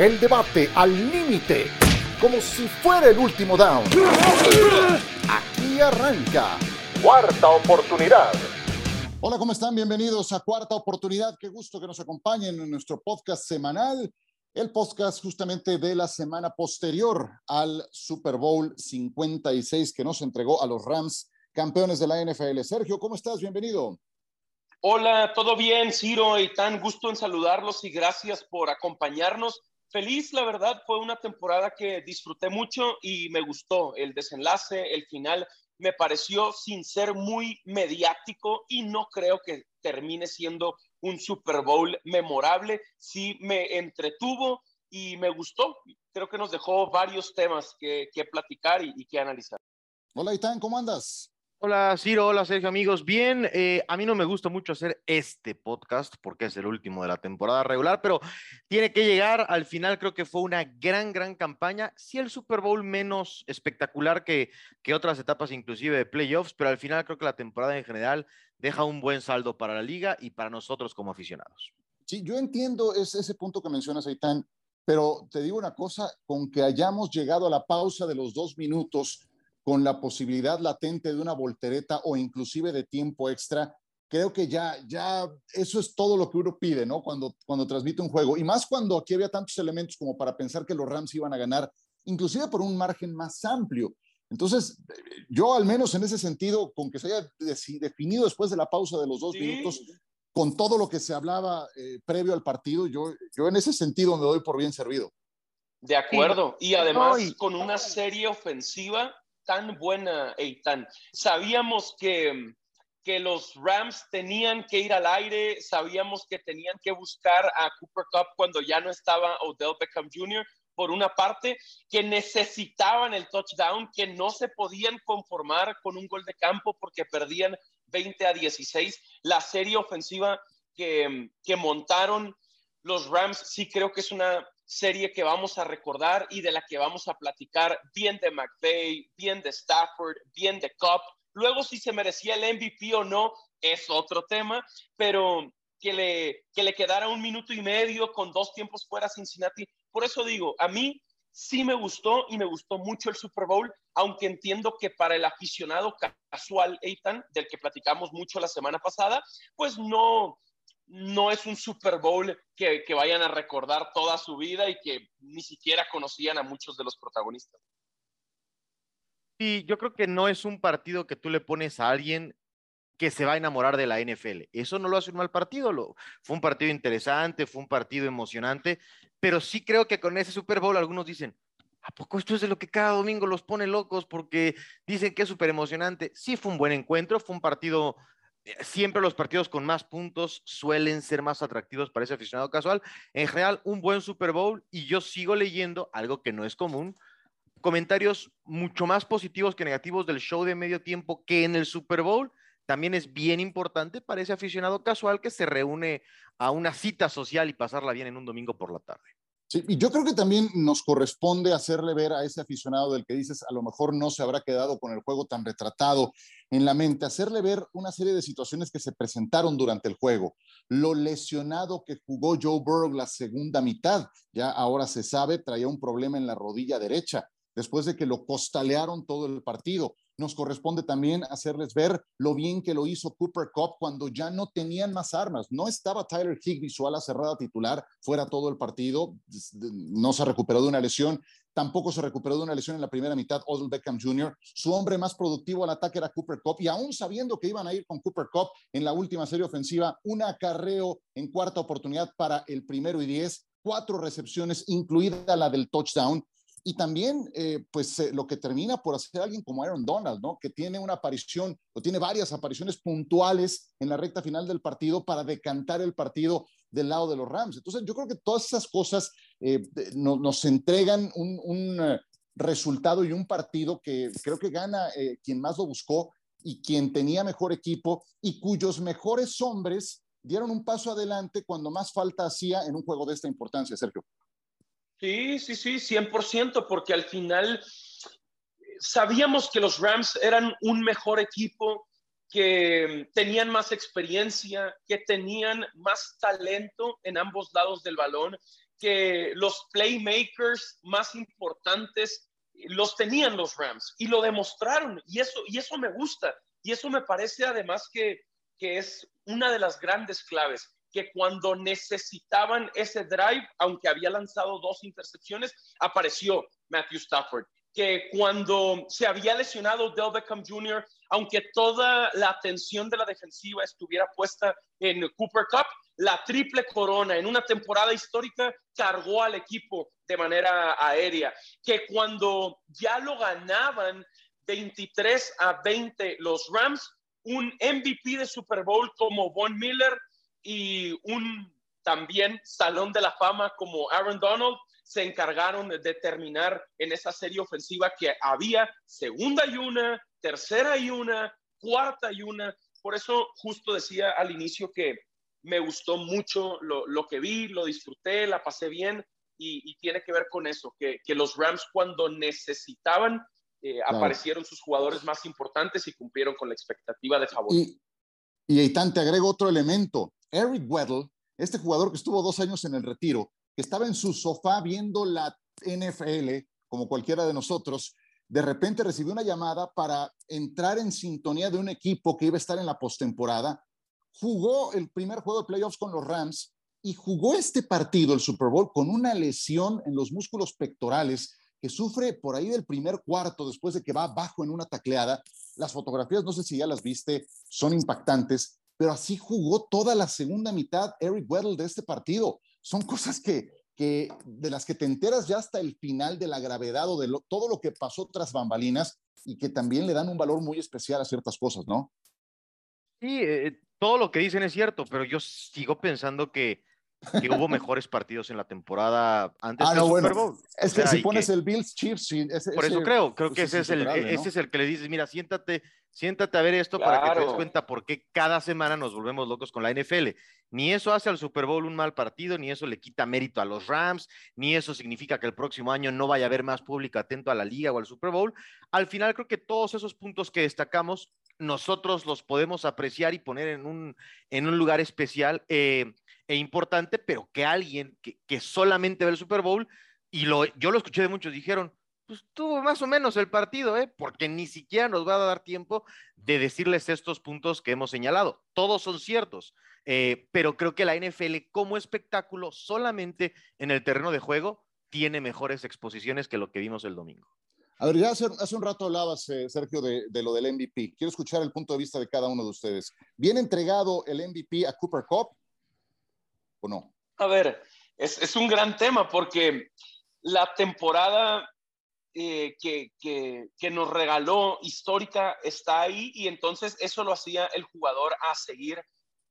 El debate al límite, como si fuera el último down. Aquí arranca. Cuarta oportunidad. Hola, ¿cómo están? Bienvenidos a Cuarta Oportunidad. Qué gusto que nos acompañen en nuestro podcast semanal, el podcast justamente de la semana posterior al Super Bowl 56 que nos entregó a los Rams, campeones de la NFL. Sergio, ¿cómo estás? Bienvenido. Hola, ¿todo bien, Ciro? Y tan gusto en saludarlos y gracias por acompañarnos feliz, la verdad, fue una temporada que disfruté mucho y me gustó el desenlace, el final me pareció sin ser muy mediático y no creo que termine siendo un Super Bowl memorable. Sí me entretuvo y me gustó. Creo que nos dejó varios temas que, platicar y, que analizar. Hola, Itán, ¿cómo andas? Hola Ciro, hola Sergio, amigos. Bien, eh, a mí no me gusta mucho hacer este podcast porque es el último de la temporada regular, pero tiene que llegar. Al final creo que fue una gran, gran campaña. Sí, el Super Bowl menos espectacular que, que otras etapas, inclusive de playoffs, pero al final creo que la temporada en general deja un buen saldo para la liga y para nosotros como aficionados. Sí, yo entiendo ese, ese punto que mencionas, Aitán, pero te digo una cosa, con que hayamos llegado a la pausa de los dos minutos con la posibilidad latente de una voltereta o inclusive de tiempo extra, creo que ya, ya eso es todo lo que uno pide, ¿no? Cuando, cuando transmite un juego. Y más cuando aquí había tantos elementos como para pensar que los Rams iban a ganar, inclusive por un margen más amplio. Entonces, yo al menos en ese sentido, con que se haya definido después de la pausa de los dos minutos, con todo lo que se hablaba eh, previo al partido, yo, yo en ese sentido me doy por bien servido. De acuerdo. Y además con una serie ofensiva tan buena, Eitan. Sabíamos que, que los Rams tenían que ir al aire, sabíamos que tenían que buscar a Cooper Cup cuando ya no estaba Odell Beckham Jr., por una parte, que necesitaban el touchdown, que no se podían conformar con un gol de campo porque perdían 20 a 16. La serie ofensiva que, que montaron los Rams sí creo que es una serie que vamos a recordar y de la que vamos a platicar bien de McVeigh, bien de Stafford, bien de Cup. Luego si se merecía el MVP o no es otro tema, pero que le, que le quedara un minuto y medio con dos tiempos fuera Cincinnati. Por eso digo, a mí sí me gustó y me gustó mucho el Super Bowl, aunque entiendo que para el aficionado casual, Ethan, del que platicamos mucho la semana pasada, pues no, no es un Super Bowl que, vayan a recordar toda su vida y que ni siquiera conocían a muchos de los protagonistas. Y yo creo que no es un partido que tú le pones a alguien que se va a enamorar de la NFL. Eso no lo hace un mal partido. Fue un partido interesante, fue un partido emocionante, pero sí creo que con ese Super Bowl algunos dicen, ¿a poco esto es de lo que cada domingo los pone locos porque dicen que es súper emocionante? Sí fue un buen encuentro, fue un partido siempre los partidos con más puntos suelen ser más atractivos para ese aficionado casual. En general, un buen Super Bowl y yo sigo leyendo algo que no es común, comentarios mucho más positivos que negativos del show de medio tiempo que en el Super Bowl. También es bien importante para ese aficionado casual que se reúne a una cita social y pasarla bien en un domingo por la tarde. Sí, y yo creo que también nos corresponde hacerle ver a ese aficionado del que dices, a lo mejor no se habrá quedado con el juego tan retratado en la mente, hacerle ver una serie de situaciones que se presentaron durante el juego. Lo lesionado que jugó Joe Burrow la segunda mitad, ya ahora se sabe, traía un problema en la rodilla derecha, después de que lo costalearon todo el partido nos corresponde también hacerles ver lo bien que lo hizo Cooper Cup cuando ya no tenían más armas. No estaba Tyler Higbee, su ala cerrada titular, fuera todo el partido, no se recuperó de una lesión, tampoco se recuperó de una lesión en la primera mitad Odell Beckham Jr. Su hombre más productivo al ataque era Cooper Cup y aún sabiendo que iban a ir con Cooper Cup en la última serie ofensiva, un acarreo en cuarta oportunidad para el primero y diez, cuatro recepciones, incluida la del touchdown y también, eh, pues, eh, lo que termina por hacer alguien como Aaron Donald, ¿no? Que tiene una aparición o tiene varias apariciones puntuales en la recta final del partido para decantar el partido del lado de los Rams. Entonces, yo creo que todas esas cosas eh, nos entregan un, resultado y un partido que creo que gana quien más lo buscó y quien tenía mejor equipo y cuyos mejores hombres dieron un paso adelante cuando más falta hacía en un juego de esta importancia, Sergio. Sí, sí, sí, 100%, porque al final sabíamos que los Rams eran un mejor equipo que tenían más experiencia, que tenían más talento en ambos lados del balón, que los playmakers más importantes los tenían los Rams y lo demostraron y eso, y eso me gusta y eso me parece además que, que es una de las grandes claves que cuando necesitaban ese drive, aunque había lanzado dos intercepciones, apareció Matthew Stafford. Que cuando se había lesionado Del Beckham Jr., aunque toda la atención de la defensiva estuviera puesta en Cooper Cup, la triple corona en una temporada histórica cargó al equipo de manera aérea. Que cuando ya lo ganaban 23 a 20 los Rams, un MVP de Super Bowl como Von Miller y un también salón de la fama como Aaron Donald se encargaron de terminar en esa serie ofensiva que había segunda y una, tercera y una, cuarta y una. Por eso justo decía al inicio que me gustó mucho lo, que vi, lo disfruté, la pasé bien y, tiene que ver con eso, que, los Rams cuando necesitaban eh, aparecieron sus jugadores más importantes y cumplieron con la expectativa de favor. Y, y Eitan, te agrego otro elemento. Eric Weddle, este jugador que estuvo dos años en el retiro, que estaba en su sofá viendo la NFL, como cualquiera de nosotros, de repente recibió una llamada para entrar en sintonía de un equipo que iba a estar en la postemporada. Jugó el primer juego de playoffs con los Rams y jugó este partido, el Super Bowl, con una lesión en los músculos pectorales que sufre por ahí del primer cuarto después de que va abajo en una tacleada. Las fotografías, no sé si ya las viste, son impactantes pero así jugó toda la segunda mitad Eric Weddle de este partido. Son cosas que, que de las que te enteras ya hasta el final de la gravedad o de todo lo que pasó tras bambalinas y que también le dan un valor muy especial a ciertas cosas, ¿no? Sí, eh, todo lo que dicen es cierto, pero yo sigo pensando que que hubo mejores partidos en la temporada antes ah, del Super Bowl. Es que si pones el Bills Chiefs, por eso creo, creo que ese es, el, ese es el que le dices, mira, siéntate, siéntate a ver esto para que te des cuenta por qué cada semana nos volvemos locos con la NFL. Ni eso hace al Super Bowl un mal partido, ni eso le quita mérito a los Rams, ni eso significa que el próximo año no vaya a haber más público atento a la liga o al Super Bowl. Al final creo que todos esos puntos que destacamos nosotros los podemos apreciar y poner en un, en un lugar especial. Eh, e importante, pero que alguien que, solamente ve el Super Bowl, y lo, yo lo escuché de muchos, dijeron, pues tuvo más o menos el partido, ¿eh? porque ni siquiera nos va a dar tiempo de decirles estos puntos que hemos señalado. Todos son ciertos, eh, pero creo que la NFL como espectáculo solamente en el terreno de juego tiene mejores exposiciones que lo que vimos el domingo. A ver, ya hace, un rato hablabas, eh, Sergio, de, de, lo del MVP. Quiero escuchar el punto de vista de cada uno de ustedes. ¿Bien entregado el MVP a Cooper Cup o no? A ver, es, un gran tema porque la temporada eh, que, que, nos regaló histórica está ahí y entonces eso lo hacía el jugador a seguir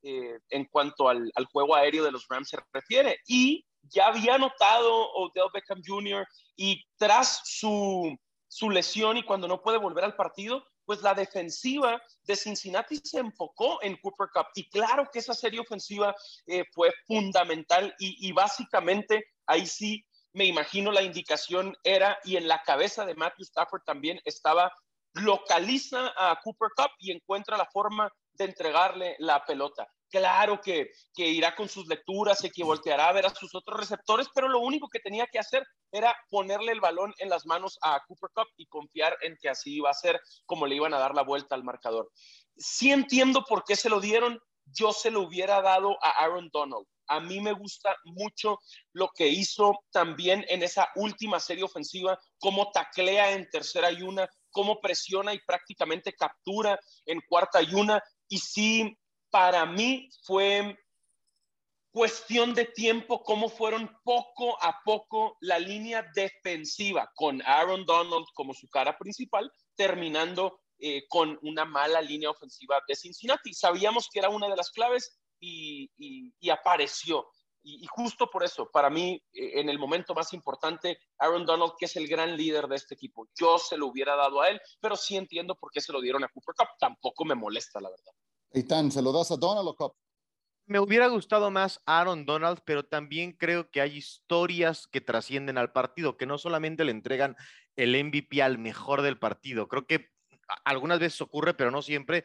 eh, en cuanto al, al, juego aéreo de los Rams se refiere. Y ya había notado Odell Beckham Jr. y tras su, su lesión y cuando no puede volver al partido, pues la defensiva de Cincinnati se enfocó en Cooper Cup. Y claro que esa serie ofensiva eh, fue fundamental y, básicamente ahí sí me imagino la indicación era, y en la cabeza de Matthew Stafford también estaba, localiza a Cooper Cup y encuentra la forma de entregarle la pelota. Claro que, que irá con sus lecturas que volteará a ver a sus otros receptores, pero lo único que tenía que hacer era ponerle el balón en las manos a Cooper Cup y confiar en que así iba a ser como le iban a dar la vuelta al marcador. Sí entiendo por qué se lo dieron, yo se lo hubiera dado a Aaron Donald. A mí me gusta mucho lo que hizo también en esa última serie ofensiva, cómo taclea en tercera y una, cómo presiona y prácticamente captura en cuarta y una. Y sí, para mí fue cuestión de tiempo cómo fueron poco a poco la línea defensiva con Aaron Donald como su cara principal, terminando eh, con una mala línea ofensiva de Cincinnati. Sabíamos que era una de las claves y, apareció. Y, justo por eso, para mí, eh, en el momento más importante, Aaron Donald, que es el gran líder de este equipo, yo se lo hubiera dado a él, pero sí entiendo por qué se lo dieron a Cooper Cup. Tampoco me molesta, la verdad. Eitan, ¿se lo das a Donald o Cup? Me hubiera gustado más Aaron Donald, pero también creo que hay historias que trascienden al partido, que no solamente le entregan el MVP al mejor del partido. Creo que algunas veces ocurre, pero no siempre.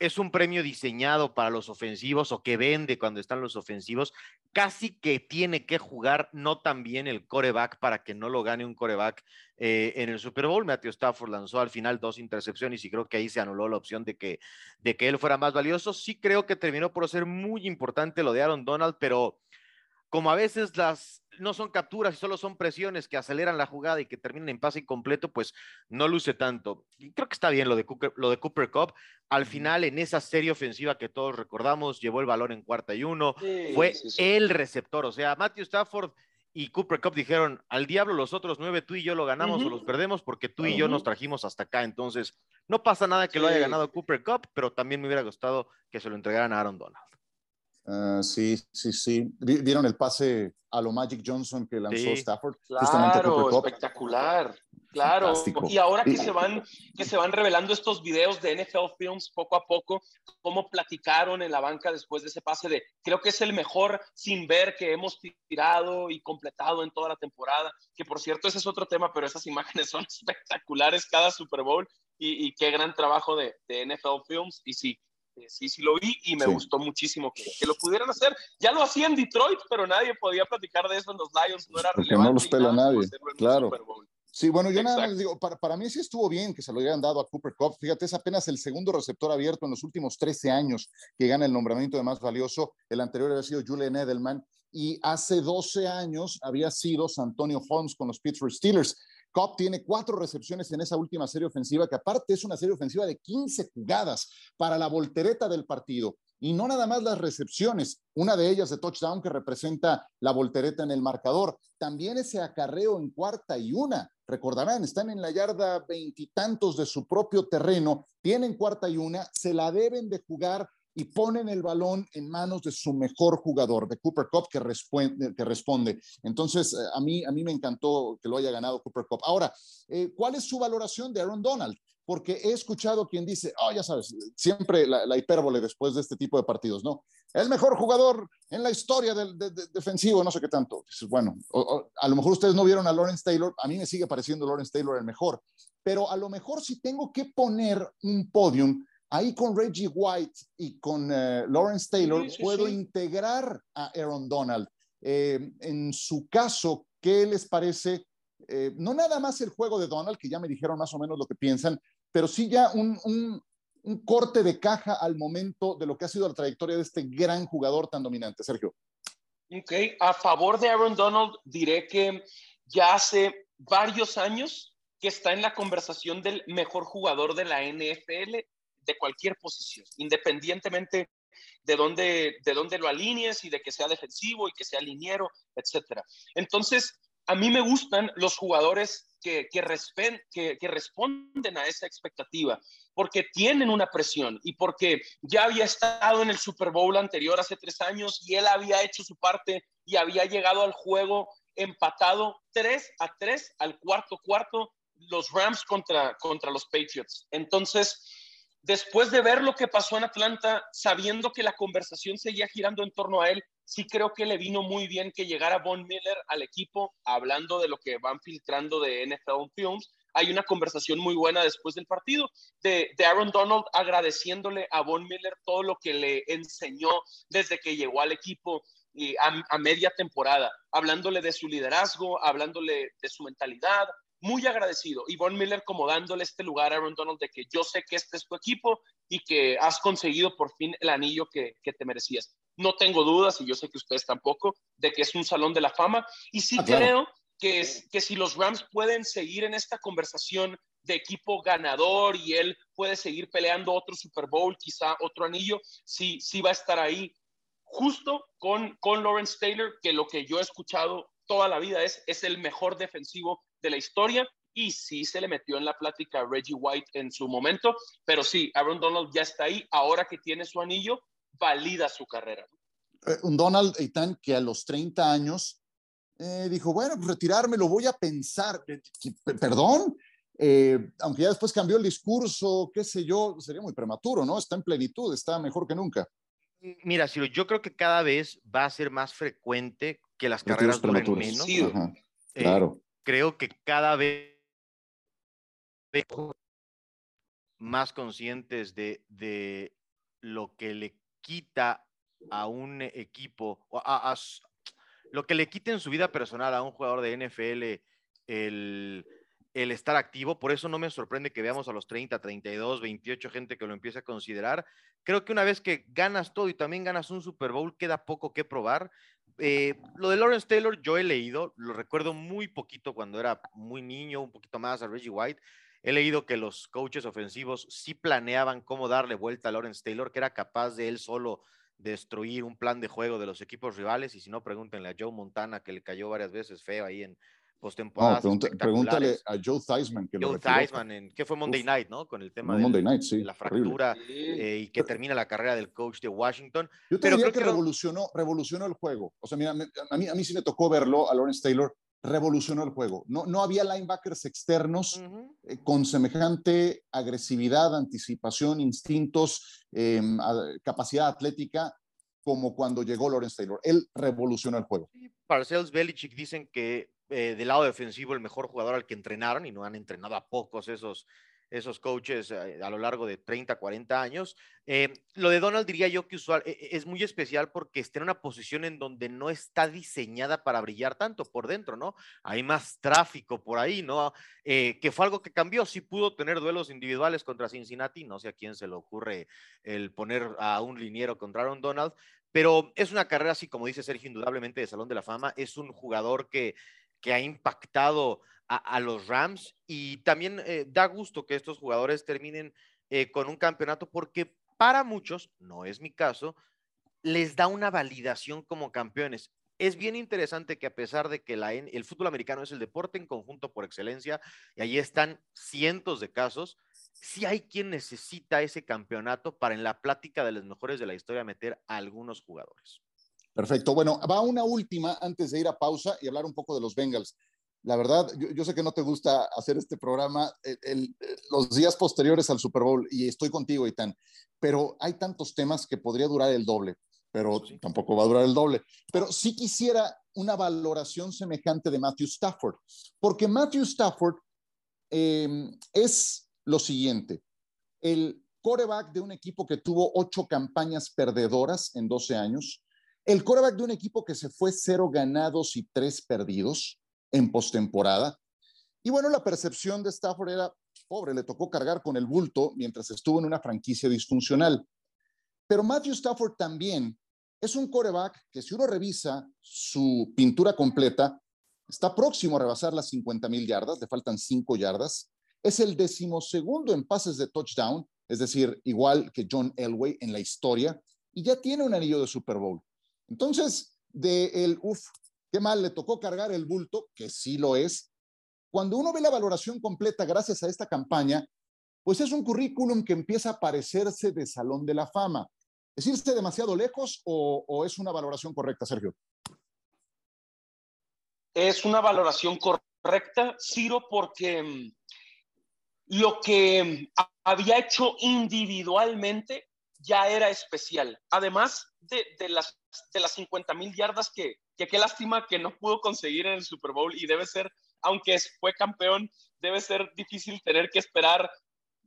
Es un premio diseñado para los ofensivos o que vende cuando están los ofensivos, casi que tiene que jugar no tan bien el coreback para que no lo gane un coreback eh, en el Super Bowl. Matthew Stafford lanzó al final dos intercepciones y creo que ahí se anuló la opción de que, de que él fuera más valioso. Sí creo que terminó por ser muy importante lo de Aaron Donald, pero como a veces las no son capturas y solo son presiones que aceleran la jugada y que terminan en pase incompleto, pues no luce tanto. Y creo que está bien lo de Cooper, lo de Cooper Cup. Al final, en esa serie ofensiva que todos recordamos, llevó el balón en cuarta y uno, fue el receptor. O sea, Matthew Stafford y Cooper Cup dijeron, al diablo los otros nueve, tú y yo lo ganamos o los perdemos porque tú y yo nos trajimos hasta acá. Entonces, no pasa nada que lo haya ganado Cooper Cup, pero también me hubiera gustado que se lo entregaran a Aaron Donald. Ah, sí, sí, sí. ¿Vieron el pase a lo Magic Johnson que lanzó Stafford? Claro, espectacular. Claro. Y ahora que se van que se van revelando estos videos de NFL Films poco a poco, cómo platicaron en la banca después de ese pase de creo que es el mejor sin ver que hemos tirado y completado en toda la temporada. Que por cierto, ese es otro tema, pero esas imágenes son espectaculares cada Super Bowl y, qué gran trabajo de, de NFL Films. Y sí, sí, sí lo vi y me gustó muchísimo que, lo pudieran hacer. Ya lo hacía en Detroit, pero nadie podía platicar de eso en los Lions, no era relevante. no los pela nadie, claro. Sí, bueno, yo nada más digo, para, para, mí sí estuvo bien que se lo hayan dado a Cooper Cup. Fíjate, es apenas el segundo receptor abierto en los últimos 13 años que gana el nombramiento de más valioso. El anterior había sido Julian Edelman y hace 12 años había sido Antonio Holmes con los Pittsburgh Steelers. Cobb tiene cuatro recepciones en esa última serie ofensiva, que aparte es una serie ofensiva de 15 jugadas para la voltereta del partido. Y no nada más las recepciones, una de ellas de touchdown que representa la voltereta en el marcador, también ese acarreo en cuarta y una. Recordarán, están en la yarda veintitantos de su propio terreno, tienen cuarta y una, se la deben de jugar y ponen el balón en manos de su mejor jugador, de Cooper Cup, que responde. Entonces, eh, a mí, a mí me encantó que lo haya ganado Cooper Cup. Ahora, eh, ¿cuál es su valoración de Aaron Donald? Porque he escuchado quien dice, oh, ya sabes, siempre la, hipérbole después de este tipo de partidos, ¿no? El mejor jugador en la historia del defensivo, no sé qué tanto. Bueno, a lo mejor ustedes no vieron a Lawrence Taylor, a mí me sigue pareciendo Lawrence Taylor el mejor, pero a lo mejor si tengo que poner un podium, Ahí con Reggie White y con eh, Lawrence Taylor puedo integrar a Aaron Donald. Eh, en su caso, ¿qué les parece? Eh, no nada más el juego de Donald, que ya me dijeron más o menos lo que piensan, pero sí ya un, un, un corte de caja al momento de lo que ha sido la trayectoria de este gran jugador tan dominante. Sergio. Ok, a favor de Aaron Donald diré que ya hace varios años que está en la conversación del mejor jugador de la NFL de cualquier posición, independientemente de dónde, de dónde lo alinees y de que sea defensivo y que sea liniero, etcétera. Entonces, a mí me gustan los jugadores que, que, que, responden a esa expectativa, porque tienen una presión y porque ya había estado en el Super Bowl anterior hace tres años y él había hecho su parte y había llegado al juego empatado 3 a 3 al cuarto cuarto los Rams contra, contra los Patriots. Entonces, después de ver lo que pasó en Atlanta, sabiendo que la conversación seguía girando en torno a él, sí creo que le vino muy bien que llegara Von Miller al equipo, hablando de lo que van filtrando de NFL Films. Hay una conversación muy buena después del partido de, Aaron Donald agradeciéndole a Von Miller todo lo que le enseñó desde que llegó al equipo y a, a, media temporada, hablándole de su liderazgo, hablándole de su mentalidad, muy agradecido. Y Von Miller como dándole este lugar a Aaron Donald de que yo sé que este es tu equipo y que has conseguido por fin el anillo que, te merecías. No tengo dudas, y yo sé que ustedes tampoco, de que es un salón de la fama. Y sí ah, creo que, es, que si los Rams pueden seguir en esta conversación de equipo ganador y él puede seguir peleando otro Super Bowl, quizá otro anillo, sí, sí va a estar ahí justo con, con Lawrence Taylor, que lo que yo he escuchado toda la vida es, es el mejor defensivo de la historia y sí se le metió en la plática a Reggie White en su momento, pero sí, Aaron Donald ya está ahí, ahora que tiene su anillo, valida su carrera. Eh, un Donald Eitan que a los 30 años eh, dijo, bueno, pues retirarme lo voy a pensar, eh, perdón, aunque ya después cambió el discurso, qué sé yo, sería muy prematuro, ¿no? Está en plenitud, está mejor que nunca. Mira, Ciro, yo creo que cada vez va a ser más frecuente que las carreras duren menos. claro creo que cada vez más conscientes de, lo que le quita a un equipo, a, lo que le quita en su vida personal a un jugador de NFL el, el estar activo. Por eso no me sorprende que veamos a los 30, 32, 28 gente que lo empiece a considerar. Creo que una vez que ganas todo y también ganas un Super Bowl, queda poco que probar. Eh, lo de Lawrence Taylor yo he leído, lo recuerdo muy poquito cuando era muy niño, un poquito más a Reggie White. He leído que los coaches ofensivos sí planeaban cómo darle vuelta a Lawrence Taylor, que era capaz de él solo destruir un plan de juego de los equipos rivales. Y si no, pregúntenle a Joe Montana, que le cayó varias veces feo ahí en, postemporada. No, pregúntale a Joe Theismann. Que Joe Theismann, en, que fue Monday Night, ¿no? Con el tema de la fractura eh, y que termina la carrera del coach de Washington. Yo te Pero diría que, revolucionó, revolucionó el juego. O sea, mira, a mí, a mí sí me tocó verlo a Lawrence Taylor, revolucionó el juego. No, no había linebackers externos eh, con semejante agresividad, anticipación, instintos, em, capacidad atlética como cuando llegó Lawrence Taylor. Él revolucionó el juego. Parcells Belichick dicen que eh, del lado defensivo el mejor jugador al que entrenaron y no han entrenado a pocos esos, esos coaches eh, a lo largo de 30, 40 años. Eh, lo de Donald diría yo que usual, es muy especial porque está en una posición en donde no está diseñada para brillar tanto por dentro, ¿no? Hay más tráfico por ahí, ¿no? que fue algo que cambió, sí pudo tener duelos individuales contra Cincinnati, no sé a quién se le ocurre el poner a un liniero contra Aaron Donald, pero es una carrera así, como dice Sergio, indudablemente de Salón de la Fama, es un jugador que que ha impactado a, los Rams y también eh, da gusto que estos jugadores terminen eh, con un campeonato porque para muchos, no es mi caso, les da una validación como campeones. Es bien interesante que a pesar de que el fútbol americano es el deporte en conjunto por excelencia, y ahí están cientos de casos, sí hay quien necesita ese campeonato para en la plática de los mejores de la historia meter a algunos jugadores. Perfecto. Bueno, va una última antes de ir a pausa y hablar un poco de los Bengals. La verdad, yo, sé que no te gusta hacer este programa los días posteriores al Super Bowl y estoy contigo, Itán, pero hay tantos temas que podría durar el doble, pero tampoco va a durar el doble. Pero sí quisiera una valoración semejante de Matthew Stafford, porque Matthew Stafford em, es lo siguiente, el coreback de un equipo que tuvo ocho campañas perdedoras en 12 años, el coreback de un equipo que se fue cero ganados y tres perdidos en postemporada. Y bueno, la percepción de Stafford era, pobre, le tocó cargar con el bulto mientras estuvo en una franquicia disfuncional. Pero Matthew Stafford también es un coreback que si uno revisa su pintura completa, está próximo a rebasar las 50 mil yardas, le faltan 5 yardas. Es el decimosegundo en pases de touchdown, es decir, igual que John Elway en la historia, y ya tiene un anillo de Super Bowl. Entonces, de el, uff, qué mal, le tocó cargar el bulto, que sí lo es. Cuando uno ve la valoración completa gracias a esta campaña, pues es un currículum que empieza a parecerse de Salón de la Fama. ¿Es irse demasiado lejos o, es una valoración correcta, Sergio? Es una valoración correcta, Ciro, porque mm, lo que mm, había hecho individualmente ya era especial. Además de, las, de las 50 mil yardas que, que qué lástima que no pudo conseguir en el Super Bowl y debe ser, aunque fue campeón, debe ser difícil tener que esperar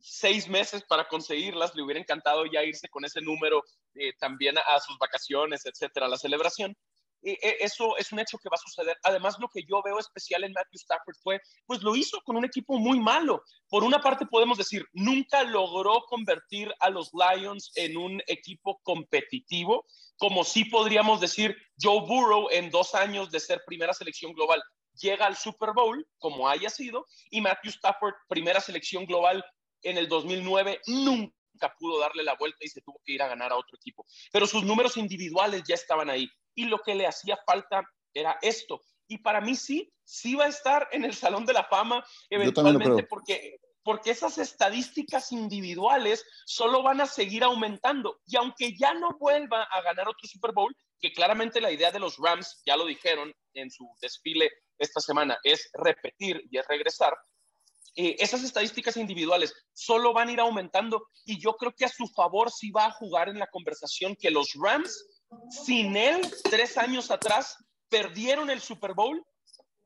seis meses para conseguirlas. Le hubiera encantado ya irse con ese número eh, también a, sus vacaciones, etcétera, la celebración. E, eso es un hecho que va a suceder. Además, lo que yo veo especial en Matthew Stafford fue, pues lo hizo con un equipo muy malo. Por una parte podemos decir, nunca logró convertir a los Lions en un equipo competitivo, como sí podríamos decir Joe Burrow en dos años de ser primera selección global llega al Super Bowl, como haya sido, y Matthew Stafford, primera selección global en el 2009, nunca pudo darle la vuelta y se tuvo que ir a ganar a otro equipo. Pero sus números individuales ya estaban ahí y lo que le hacía falta era esto. Y para mí sí, sí va a estar en el Salón de la Fama eventualmente porque, porque esas estadísticas individuales solo van a seguir aumentando. Y aunque ya no vuelva a ganar otro Super Bowl, que claramente la idea de los Rams, ya lo dijeron en su desfile esta semana, es repetir y es regresar, eh, esas estadísticas individuales solo van a ir aumentando y yo creo que a su favor sí va a jugar en la conversación que los Rams sin él, tres años atrás, perdieron el Super Bowl,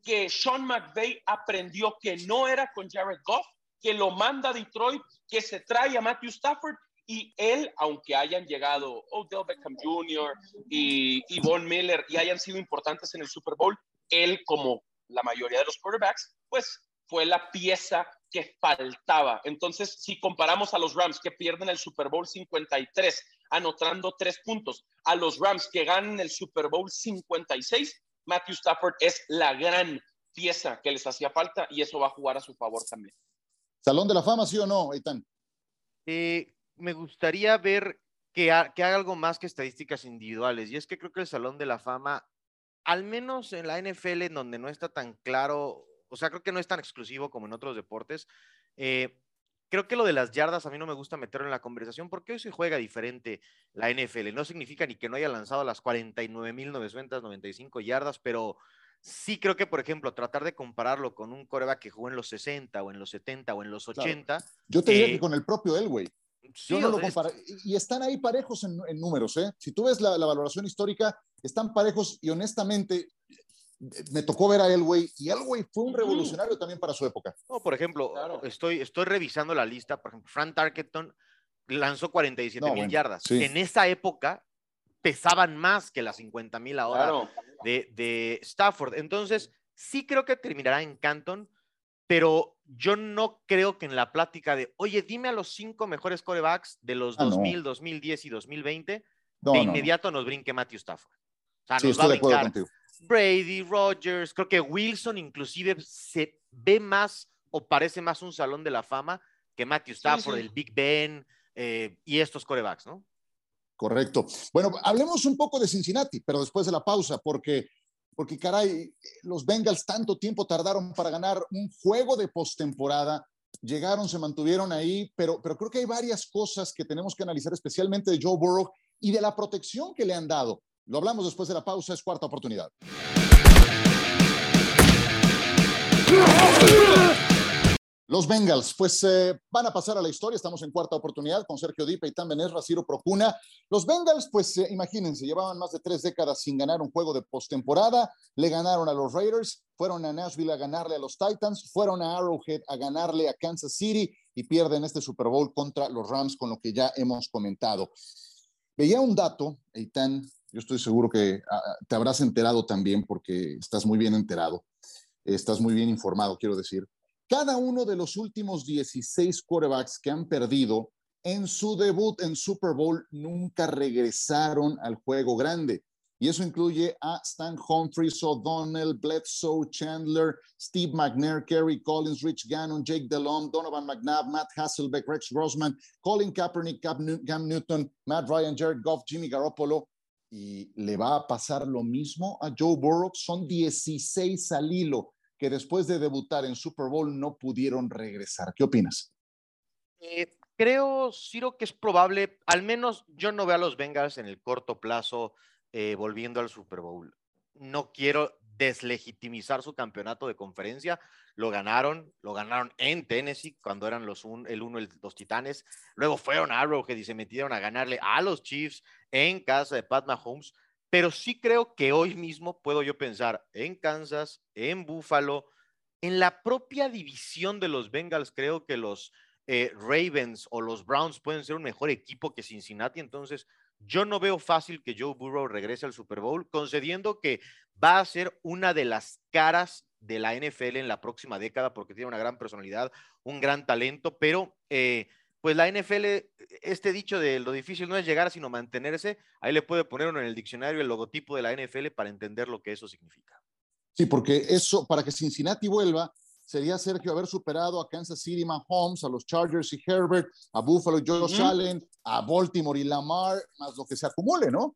que Sean McVay aprendió que no era con Jared Goff, que lo manda a Detroit, que se trae a Matthew Stafford Y él, aunque hayan llegado Odell Beckham Jr. y, y Miller y hayan sido importantes en el Super Bowl, él, como la mayoría de los quarterbacks, pues fue la pieza que faltaba. Entonces, si comparamos a los Rams que pierden el Super Bowl 53, anotando tres puntos, a los Rams que ganan el Super Bowl 56, Matthew Stafford es la gran pieza que les hacía falta y eso va a jugar a su favor también. ¿Salón de la fama, sí o no, Eitan? Eh, me gustaría ver que, haga algo más que estadísticas individuales. Y es que creo que el Salón de la Fama, al menos en la NFL, en donde no está tan claro, o sea, creo que no es tan exclusivo como en otros deportes. Eh, creo que lo de las yardas a mí no me gusta meterlo en la conversación porque hoy se juega diferente la NFL. No significa ni que no haya lanzado las 49.995 yardas, pero sí creo que, por ejemplo, tratar de compararlo con un coreback que jugó en los 60 o en los 70 o en los 80. Yo te diría que con el propio Elway. Yo no lo comparo. Y están ahí parejos en, números, ¿eh? Si tú ves la, valoración histórica, están parejos y honestamente me tocó ver a Elway y Elway fue un revolucionario también para su época. No, por ejemplo, estoy, estoy revisando la lista, por ejemplo, Frank Tarkenton lanzó 47 mil yardas. En esa época pesaban más que las 50 mil ahora de, de Stafford. Entonces, sí creo que terminará en Canton, pero yo no creo que en la plática de, oye, dime a los cinco mejores corebacks de los 2000, ah, 2010 y 2020, de inmediato nos brinque Matthew Stafford. O sea, nos va a brincar Brady, Rogers, creo que Wilson inclusive se ve más o parece más un salón de la fama que Matthew Stafford, el Big Ben eh, y estos corebacks, ¿no? Correcto. Bueno, hablemos un poco de Cincinnati, pero después de la pausa, porque porque caray, los Bengals tanto tiempo tardaron para ganar un juego de postemporada. Llegaron, se mantuvieron ahí, pero, pero creo que hay varias cosas que tenemos que analizar, especialmente de Joe Burrow y de la protección que le han dado. Lo hablamos después de la pausa, es cuarta oportunidad. Los Bengals, pues eh, van a pasar a la historia. Estamos en cuarta oportunidad con Sergio Dipe y también es Procuna. Los Bengals, pues eh, imagínense, llevaban más de tres décadas sin ganar un juego de postemporada. Le ganaron a los Raiders, fueron a Nashville a ganarle a los Titans, fueron a Arrowhead a ganarle a Kansas City y pierden este Super Bowl contra los Rams, con lo que ya hemos comentado. Veía un dato, Eitan, yo estoy seguro que ah, ah, te habrás enterado también porque estás muy bien enterado, estás muy bien informado, quiero decir cada uno de los últimos 16 quarterbacks que han perdido en su debut en Super Bowl nunca regresaron al juego grande. Y eso incluye a Stan Humphries, O'Donnell, Bledsoe, Chandler, Steve McNair, Kerry Collins, Rich Gannon, Jake Delhomme, Donovan McNabb, Matt Hasselbeck, Rex Grossman, Colin Kaepernick, Cam Newton, Matt Ryan, Jared Goff, Jimmy Garoppolo. Y le va a pasar lo mismo a Joe Burrow. Son 16 al hilo que después de debutar en Super Bowl no pudieron regresar. ¿Qué opinas? Eh, creo, Ciro, que es probable, al menos yo no veo a los Bengals en el corto plazo eh, volviendo al Super Bowl. No quiero deslegitimizar su campeonato de conferencia. Lo ganaron, lo ganaron en Tennessee cuando eran los el uno, el, los Titanes. Luego fueron a Arrowhead y se metieron a ganarle a los Chiefs en casa de Pat Mahomes. Pero sí creo que hoy mismo puedo yo pensar en Kansas, en Buffalo, en la propia división de los Bengals. Creo que los eh, Ravens o los Browns pueden ser un mejor equipo que Cincinnati. Entonces, yo no veo fácil que Joe Burrow regrese al Super Bowl, concediendo que va a ser una de las caras de la NFL en la próxima década porque tiene una gran personalidad, un gran talento, pero eh, pues la NFL, este dicho de lo difícil no es llegar, sino mantenerse, ahí le puede poner uno en el diccionario el logotipo de la NFL para entender lo que eso significa. Sí, porque eso, para que Cincinnati vuelva, sería Sergio haber superado a Kansas City Mahomes, a los Chargers y Herbert, a Buffalo y Josh Allen, a Baltimore y Lamar, más lo que se acumule, ¿no?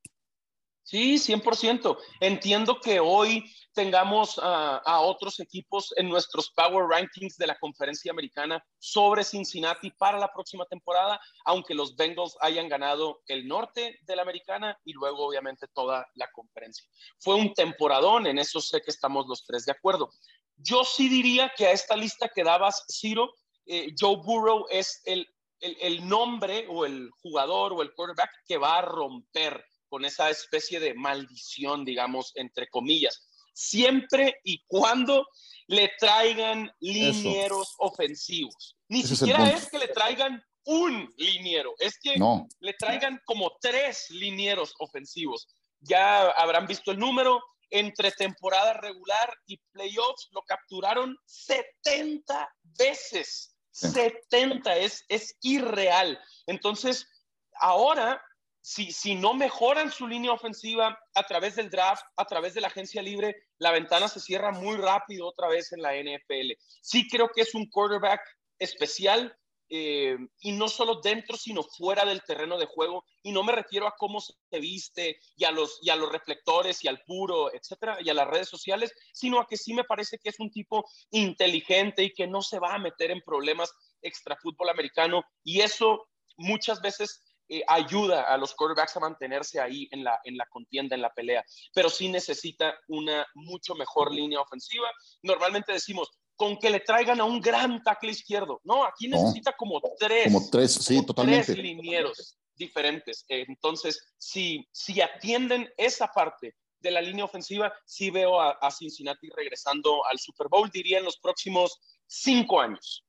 Sí, 100%. Entiendo que hoy tengamos a otros equipos en nuestros Power Rankings de la conferencia americana sobre Cincinnati para la próxima temporada, aunque los Bengals hayan ganado el norte de la americana y luego obviamente toda la conferencia. Fue un temporadón, en eso sé que estamos los tres de acuerdo. Yo sí diría que a esta lista que dabas, Ciro, eh, Joe Burrow es el, el nombre o el jugador o el quarterback que va a romper con esa especie de maldición, digamos, entre comillas, siempre y cuando le traigan linieros ofensivos. Ni siquiera es, que le traigan un liniero, es que le traigan como tres linieros ofensivos. Ya habrán visto el número, entre temporada regular y playoffs lo capturaron 70 veces. 70 es, es irreal. Entonces, ahora, si, si no mejoran su línea ofensiva a través del draft, a través de la agencia libre, la ventana se cierra muy rápido otra vez en la NFL. Sí creo que es un quarterback especial, eh, y no solo dentro, sino fuera del terreno de juego. Y no me refiero a cómo se viste y a los, y a los reflectores y al puro, etcétera, y a las redes sociales, sino a que sí me parece que es un tipo inteligente y que no se va a meter en problemas extra fútbol americano. Y eso muchas veces eh, ayuda a los quarterbacks a mantenerse ahí en la, en la contienda, en la pelea, pero sí necesita una mucho mejor línea ofensiva. Normalmente decimos, con que le traigan a un gran tackle izquierdo. No, aquí necesita como tres. Como tres, sí, totalmente. Tres linieros diferentes. Entonces, si, si atienden esa parte de la línea ofensiva, sí veo a, Cincinnati regresando al Super Bowl, diría en los próximos cinco años.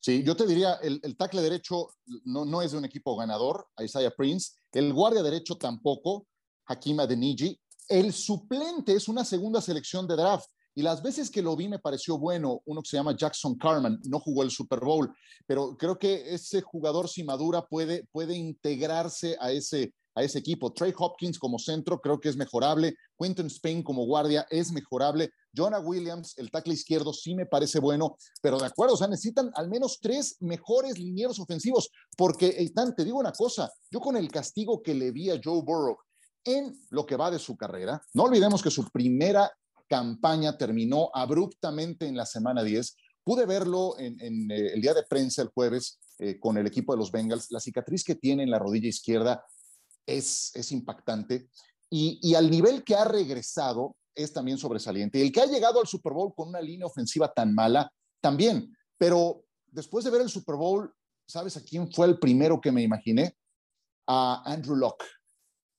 Sí, yo te diría, el, el tackle derecho no, no es de un equipo ganador, Isaiah Prince, el guardia derecho tampoco, Hakim Adeniji, el suplente es una segunda selección de draft. Y las veces que lo vi me pareció bueno, uno que se llama Jackson Carman, no jugó el Super Bowl, pero creo que ese jugador si madura puede, puede integrarse a ese, a ese equipo. Trey Hopkins como centro creo que es mejorable, Quentin Spain como guardia es mejorable, Jonah Williams, el tackle izquierdo, sí me parece bueno, pero de acuerdo, o sea, necesitan al menos tres mejores linieros ofensivos, porque, Eitan, te digo una cosa, yo con el castigo que le vi a Joe Burrow en lo que va de su carrera, no olvidemos que su primera campaña terminó abruptamente en la semana 10. Pude verlo en, eh, el día de prensa el jueves eh, con el equipo de los Bengals. La cicatriz que tiene en la rodilla izquierda es, impactante y al nivel que ha regresado es también sobresaliente. El que ha llegado al Super Bowl con una línea ofensiva tan mala, también. Pero después de ver el Super Bowl, ¿sabes a quién fue el primero que me imaginé? A Andrew Locke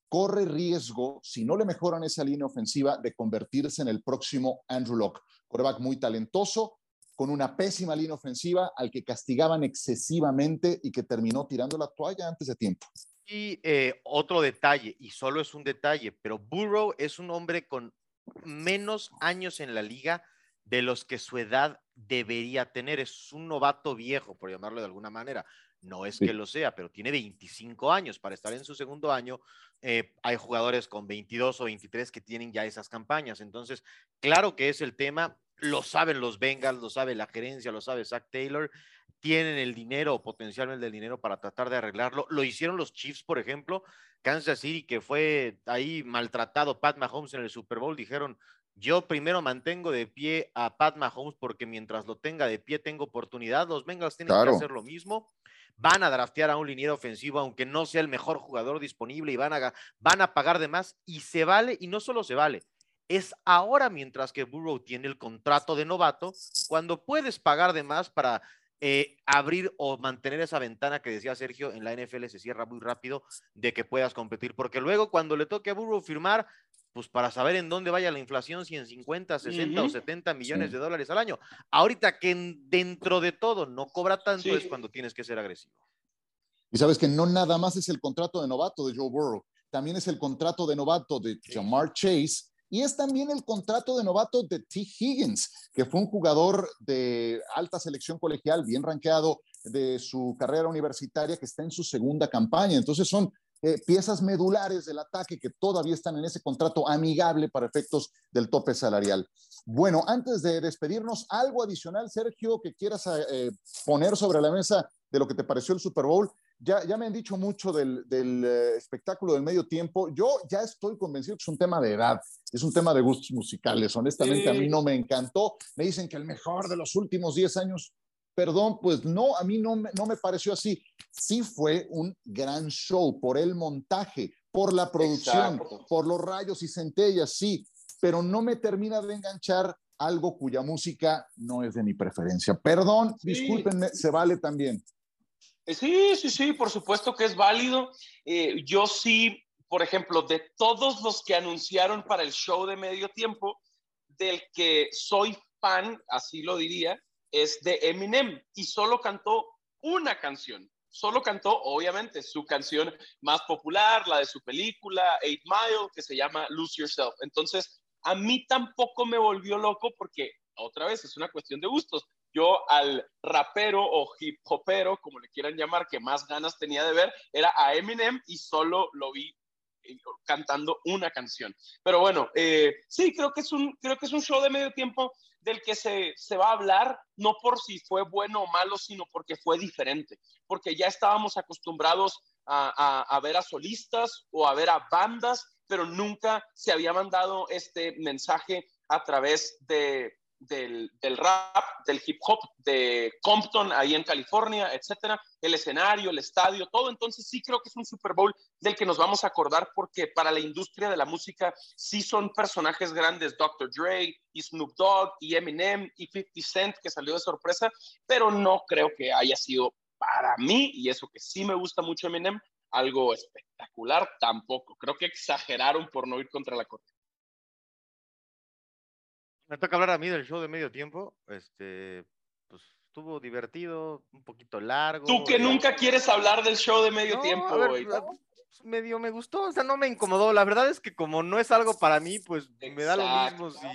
corre riesgo, si no le mejoran esa línea ofensiva, de convertirse en el próximo Andrew Locke. Coreback muy talentoso, con una pésima línea ofensiva al que castigaban excesivamente y que terminó tirando la toalla antes de tiempo. Y eh, otro detalle, y solo es un detalle, pero Burrow es un hombre con menos años en la liga de los que su edad debería tener. Es un novato viejo, por llamarlo de alguna manera. No es que lo sea, pero tiene 25 años para estar en su segundo año. Eh, hay jugadores con 22 o 23 que tienen ya esas campañas. Entonces, claro que es el tema, lo saben los Bengals, lo sabe la gerencia, lo sabe Zach Taylor, tienen el dinero o potencialmente el dinero para tratar de arreglarlo. Lo hicieron los Chiefs, por ejemplo, Kansas City, que fue ahí maltratado Pat Mahomes en el Super Bowl, dijeron, yo primero mantengo de pie a Pat Mahomes porque mientras lo tenga de pie tengo oportunidad. Los Bengals tienen que hacer lo mismo van a draftear a un liniero ofensivo, aunque no sea el mejor jugador disponible, y van a, van a pagar de más, y se vale, y no solo se vale, es ahora mientras que Burrow tiene el contrato de novato, cuando puedes pagar de más para eh, abrir o mantener esa ventana que decía Sergio, en la NFL se cierra muy rápido de que puedas competir, porque luego cuando le toque a Burrow firmar, pues para saber en dónde vaya la inflación, si en 50, 60 o 70 millones de dólares al año. Ahorita que dentro de todo no cobra tanto es cuando tienes que ser agresivo. Y sabes que no nada más es el contrato de novato de Joe Burrow, también es el contrato de novato de Jamar Chase y es también el contrato de novato de T. Higgins, que fue un jugador de alta selección colegial, bien rankeado de su carrera universitaria, que está en su segunda campaña. Entonces son eh, piezas medulares del ataque que todavía están en ese contrato amigable para efectos del tope salarial. Bueno, antes de despedirnos, algo adicional, Sergio, que quieras eh, poner sobre la mesa de lo que te pareció el Super Bowl. Ya, ya me han dicho mucho del, eh, espectáculo del medio tiempo. Yo ya estoy convencido que es un tema de edad, es un tema de gustos musicales. Honestamente, a mí no me encantó. Me dicen que el mejor de los últimos 10 años perdón, pues no, a mí no, no me pareció así. Sí fue un gran show por el montaje, por la producción, por los rayos y centellas, sí, pero no me termina de enganchar algo cuya música no es de mi preferencia. Perdón, discúlpenme, se vale también. Eh, sí, sí, sí, por supuesto que es válido. Eh, yo sí, por ejemplo, de todos los que anunciaron para el show de medio tiempo, del que soy fan, así lo diría, es de Eminem y solo cantó una canción, solo cantó, obviamente, su canción más popular, la de su película, Eight Mile, que se llama Lose Yourself. Entonces, a mí tampoco me volvió loco porque, otra vez, es una cuestión de gustos. Yo al rapero o hip hopero, como le quieran llamar, que más ganas tenía de ver, era a Eminem y solo lo vi eh, cantando una canción. Pero bueno, eh, sí, creo que, es un, creo que es un show de medio tiempo del que se, se, va a hablar, no por si fue bueno o malo, sino porque fue diferente, porque ya estábamos acostumbrados a, ver a solistas o a ver a bandas, pero nunca se había mandado este mensaje a través de, del, del, rap, del hip hop de Compton, ahí en California, etcétera, el escenario, el estadio, todo. Entonces, sí creo que es un Super Bowl del que nos vamos a acordar porque para la industria de la música sí son personajes grandes, Dr. Dre y Snoop Dogg y Eminem y 50 Cent, que salió de sorpresa, pero no creo que haya sido para mí, y eso que sí me gusta mucho Eminem, algo espectacular tampoco. Creo que exageraron por no ir contra la corte. Me toca hablar a mí del show de medio tiempo. Este, pues estuvo divertido, un poquito largo. Tú que nunca quieres hablar del show de medio tiempo, güey. Pues, medio me gustó, o sea, no me incomodó. La verdad es que como no es algo para mí, pues me da lo mismo si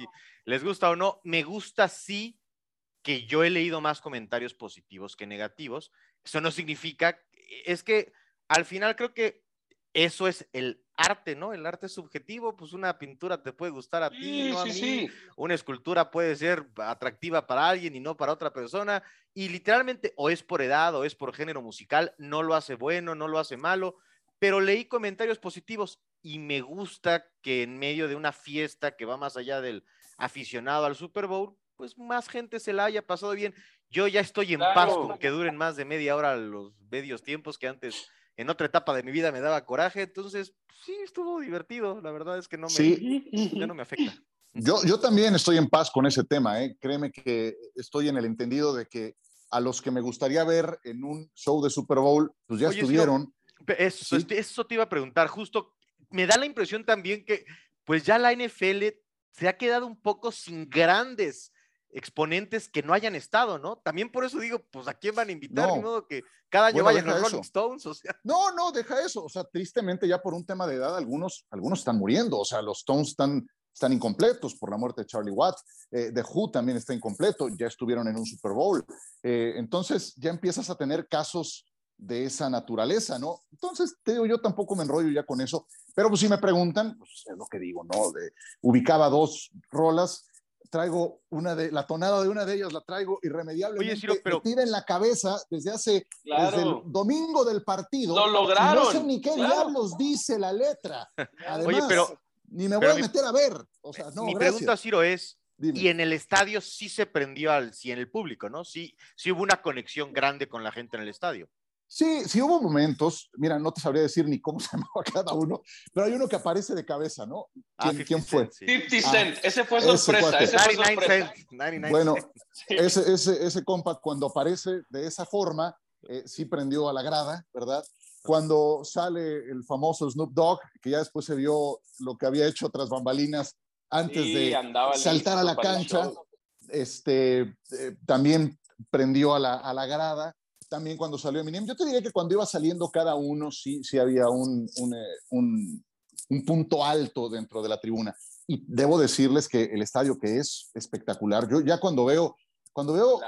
les gusta o no. Me gusta sí que yo he leído más comentarios positivos que negativos. Eso no significa, es que al final creo que eso es el arte, ¿no? El arte es subjetivo, pues una pintura te puede gustar a ti, no a mí. Una escultura puede ser atractiva para alguien y no para otra persona. Y literalmente, o es por edad o es por género musical, no lo hace bueno, no lo hace malo. Pero leí comentarios positivos y me gusta que en medio de una fiesta que va más allá del aficionado al Super Bowl, pues más gente se la haya pasado bien. Yo ya estoy en paz con que duren más de media hora los medios tiempos que antes en otra etapa de mi vida me daba coraje, entonces sí, estuvo divertido, la verdad es que no me, ya no me afecta. Yo, yo también estoy en paz con ese tema, ¿eh? créeme que estoy en el entendido de que a los que me gustaría ver en un show de Super Bowl, pues ya estuvieron. eso, eso te iba a preguntar, justo me da la impresión también que pues ya la NFL se ha quedado un poco sin grandes exponentes que no hayan estado, ¿no? También por eso digo, pues a quién van a invitar, no. modo que cada año vayan los Rolling Stones, o sea. No, no, deja eso, o sea, tristemente ya por un tema de edad algunos, algunos están muriendo, o sea, los Stones están, están incompletos por la muerte de Charlie Watts, eh, The Who también está incompleto, ya estuvieron en un Super Bowl, eh, entonces ya empiezas a tener casos de esa naturaleza, ¿no? Entonces, te digo, yo tampoco me enrollo ya con eso, pero pues si me preguntan, pues es lo que digo, ¿no? De, ubicaba dos rolas, traigo una de, la tonada de una de ellas la traigo irremediablemente Oye, Ciro, pero... metida en la cabeza desde hace, desde el domingo del partido. Lo lograron. No sé ni qué diablos dice la letra. Además, Oye, pero... Ni me voy a meter a ver. O sea, no, mi pregunta, Ciro, es, y en el estadio sí se prendió al, sí en el público, ¿no? Sí, sí hubo una conexión grande con la gente en el estadio. Sí, sí hubo momentos, mira, no te sabría decir ni cómo se llamaba cada uno, pero hay uno que aparece de cabeza, ¿no? ¿Quién, ah, ¿quién fue? 50 Cent, ese fue sorpresa, ese, fue sorpresa. bueno, ese, ese, ese compa cuando aparece de esa forma, eh, sí prendió a la grada, ¿verdad? Cuando sale el famoso Snoop Dogg, que ya después se vio lo que había hecho tras bambalinas antes de saltar a la cancha, este, eh, también prendió a la, a la grada también cuando salió Eminem. Yo te diría que cuando iba saliendo cada uno, sí, sí había un, un, eh, un, un punto alto dentro de la tribuna. Y debo decirles que el estadio que es espectacular, yo ya cuando veo, cuando veo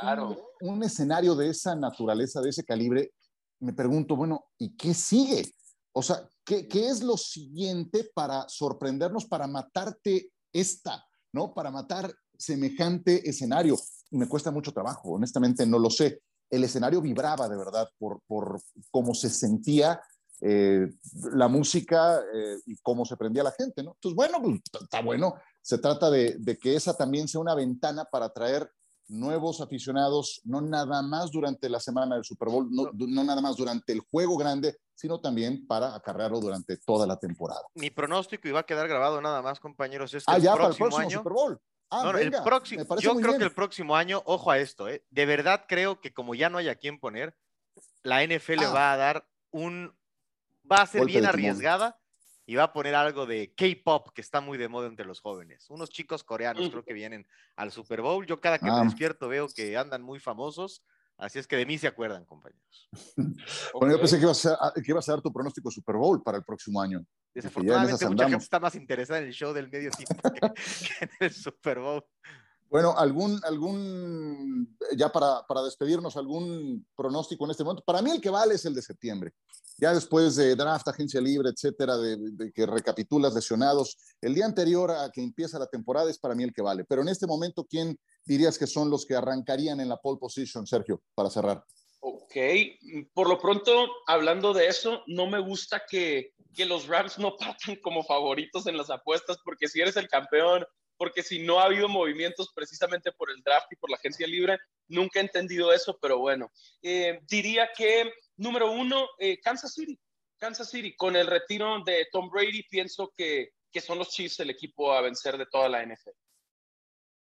un, un, escenario de esa naturaleza, de ese calibre, me pregunto, bueno, ¿y qué sigue? O sea, ¿qué, qué es lo siguiente para sorprendernos, para matarte esta, ¿no? Para matar semejante escenario. Me cuesta mucho trabajo, honestamente no lo sé el escenario vibraba de verdad por, por cómo se sentía eh, la música eh, y cómo se prendía la gente, ¿no? Entonces, bueno, pues, está bueno. Se trata de, de, que esa también sea una ventana para atraer nuevos aficionados, no nada más durante la semana del Super Bowl, no, no nada más durante el juego grande, sino también para acarrearlo durante toda la temporada. Mi pronóstico iba a quedar grabado nada más, compañeros, es que ah, el ya, próximo para el próximo año, Super Bowl. Ah, el próximo, yo creo que el próximo año, ojo a esto, ¿eh? de verdad creo que como ya no hay a quién poner, la NFL ah. va a dar un, va a ser bien arriesgada y va a poner algo de K-pop que está muy de moda entre los jóvenes. Unos chicos coreanos creo que vienen al Super Bowl. Yo cada que me ah. despierto veo que andan muy famosos. Así es que de mí se acuerdan, compañeros. bueno, yo pensé que ibas, a, que ibas a dar tu pronóstico Super Bowl para el próximo año. Desafortunadamente, mucha gente está más interesada en el show del medio tiempo que, en el Super Bowl. Bueno, algún, algún, ya para, para, despedirnos, algún pronóstico en este momento. Para mí el que vale es el de septiembre. Ya después de draft, agencia libre, etcétera, de, de, que recapitulas lesionados, el día anterior a que empieza la temporada es para mí el que vale. Pero en este momento, ¿quién dirías que son los que arrancarían en la pole position, Sergio, para cerrar? Ok, por lo pronto, hablando de eso, no me gusta que, que los Rams no partan como favoritos en las apuestas, porque si eres el campeón, porque si no ha habido movimientos precisamente por el draft y por la agencia libre, nunca he entendido eso, pero bueno, eh, diría que número uno, eh, Kansas City. Kansas City, con el retiro de Tom Brady, pienso que, que son los Chiefs el equipo a vencer de toda la NFL.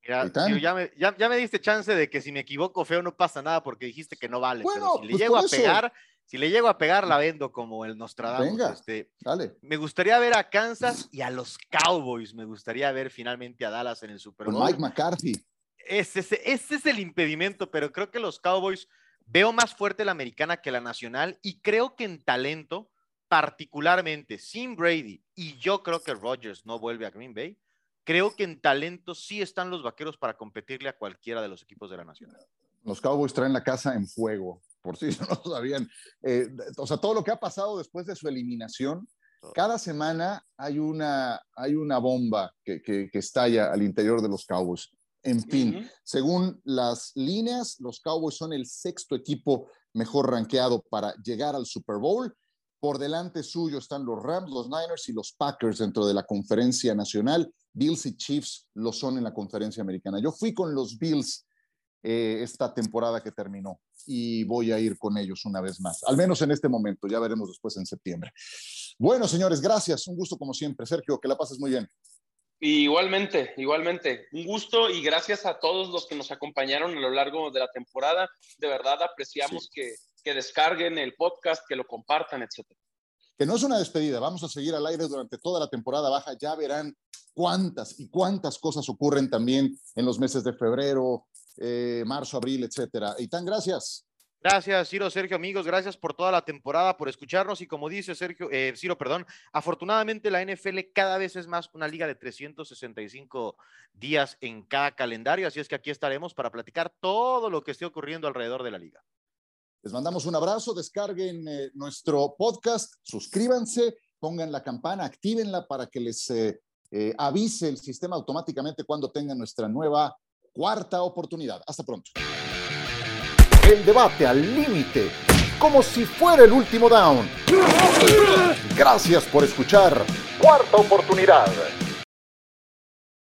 Mira, ya, me, ya, ya, me, diste chance de que si me equivoco feo no pasa nada porque dijiste que no vale. pero si le pues llego a pegar, si le llego a pegar, la vendo como el Nostradamus. Venga, este, dale. Me gustaría ver a Kansas y a los Cowboys. Me gustaría ver finalmente a Dallas en el Super Bowl. Con Mike McCarthy. Ese, ese, es el impedimento, pero creo que los Cowboys veo más fuerte la americana que la nacional y creo que en talento, particularmente sin Brady, y yo creo que Rodgers no vuelve a Green Bay, creo que en talento sí están los vaqueros para competirle a cualquiera de los equipos de la nacional. Los Cowboys traen la casa en fuego por si no lo sabían. Eh, o sea, todo lo que ha pasado después de su eliminación, cada semana hay una, hay una bomba que, que, estalla al interior de los Cowboys. En fin, según las líneas, los Cowboys son el sexto equipo mejor rankeado para llegar al Super Bowl. Por delante suyo están los Rams, los Niners y los Packers dentro de la conferencia nacional. Bills y Chiefs lo son en la conferencia americana. Yo fui con los Bills eh, esta temporada que terminó y voy a ir con ellos una vez más, al menos en este momento, ya veremos después en septiembre. Bueno, señores, gracias, un gusto como siempre. Sergio, que la pases muy bien. Igualmente, igualmente. Un gusto y gracias a todos los que nos acompañaron a lo largo de la temporada. De verdad apreciamos que, que descarguen el podcast, que lo compartan, etcétera. Que no es una despedida, vamos a seguir al aire durante toda la temporada baja. Ya verán cuántas y cuántas cosas ocurren también en los meses de febrero, eh, marzo, abril, etcétera. Y tan gracias. Gracias, Ciro, Sergio, amigos. Gracias por toda la temporada, por escucharnos. Y como dice Sergio, eh, Ciro, perdón, afortunadamente la NFL cada vez es más una liga de 365 días en cada calendario. Así es que aquí estaremos para platicar todo lo que esté ocurriendo alrededor de la liga. Les mandamos un abrazo, descarguen eh, nuestro podcast, suscríbanse, pongan la campana, actívenla para que les avise el sistema automáticamente cuando tengan nuestra nueva cuarta oportunidad. Hasta pronto. El debate al límite, como si fuera el último down. Gracias por escuchar. Cuarta oportunidad.